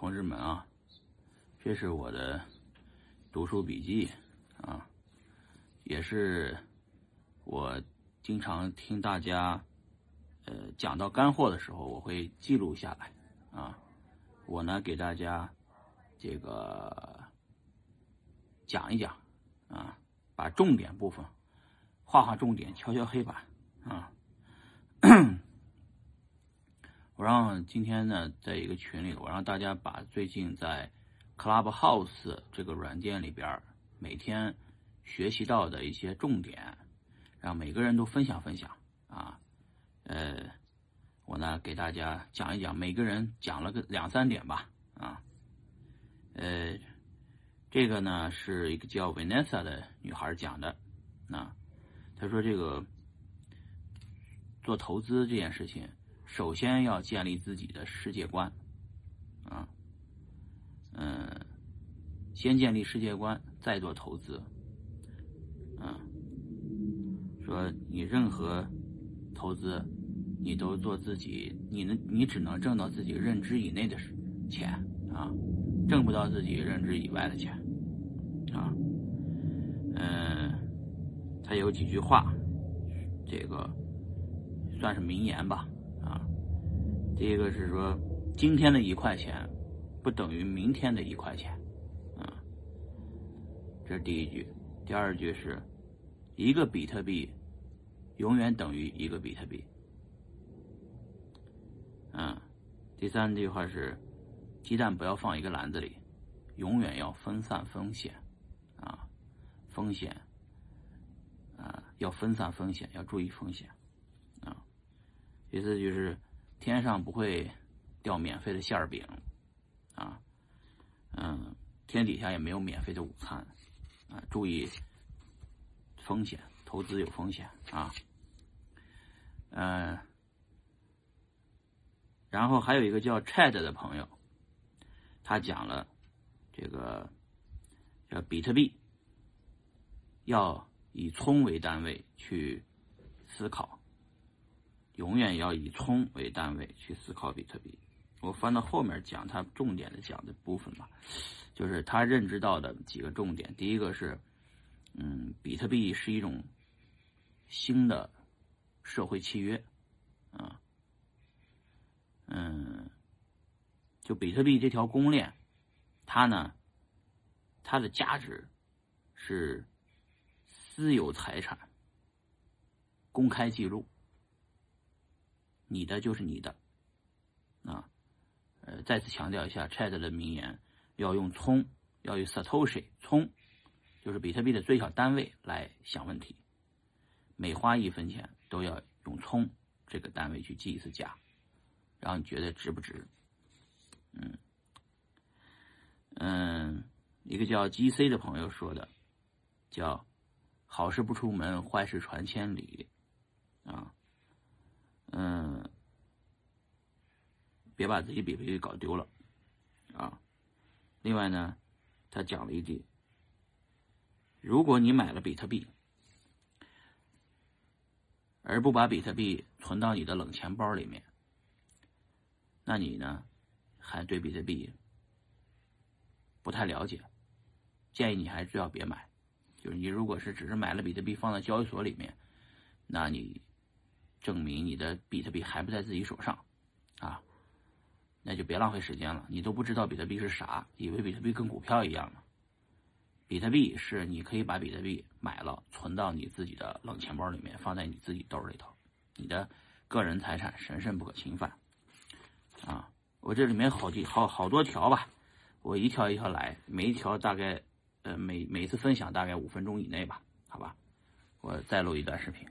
同志们啊，这是我的读书笔记啊，也是我经常听大家呃讲到干货的时候，我会记录下来啊。我呢给大家这个讲一讲啊，把重点部分画画重点，敲敲黑板啊。我让今天呢，在一个群里，我让大家把最近在 Clubhouse 这个软件里边每天学习到的一些重点，让每个人都分享分享啊。呃，我呢给大家讲一讲，每个人讲了个两三点吧啊。呃，这个呢是一个叫 Vanessa 的女孩讲的啊，她说这个做投资这件事情。首先要建立自己的世界观，啊，嗯，先建立世界观，再做投资，啊，说你任何投资，你都做自己，你能你只能挣到自己认知以内的钱啊，挣不到自己认知以外的钱，啊，嗯，他有几句话，这个算是名言吧。第一个是说，今天的一块钱不等于明天的一块钱，啊，这是第一句。第二句是，一个比特币永远等于一个比特币，嗯。第三句话是，鸡蛋不要放一个篮子里，永远要分散风险，啊，风险，啊，要分散风险，要注意风险，啊。第四句是。天上不会掉免费的馅儿饼，啊，嗯，天底下也没有免费的午餐，啊，注意风险，投资有风险啊，嗯，然后还有一个叫 Chad 的朋友，他讲了这个叫比特币要以聪为单位去思考。永远要以聪为单位去思考比特币。我翻到后面讲他重点的讲的部分吧，就是他认知到的几个重点。第一个是，嗯，比特币是一种新的社会契约，啊，嗯，就比特币这条公链，它呢，它的价值是私有财产，公开记录。你的就是你的，啊，呃，再次强调一下，Chat 的名言要用聪，要用 Satoshi 聪，就是比特币的最小单位来想问题，每花一分钱都要用聪这个单位去记一次价，然后你觉得值不值？嗯，嗯，一个叫 GC 的朋友说的，叫好事不出门，坏事传千里，啊。嗯，别把自己比特币搞丢了，啊！另外呢，他讲了一句：如果你买了比特币，而不把比特币存到你的冷钱包里面，那你呢，还对比特币不太了解，建议你还是最好别买。就是你如果是只是买了比特币放在交易所里面，那你。证明你的比特币还不在自己手上，啊，那就别浪费时间了。你都不知道比特币是啥，以为比特币跟股票一样呢。比特币是你可以把比特币买了，存到你自己的冷钱包里面，放在你自己兜里头，你的个人财产神圣不可侵犯。啊，我这里面好几好好多条吧，我一条一条来，每一条大概呃每每次分享大概五分钟以内吧，好吧，我再录一段视频。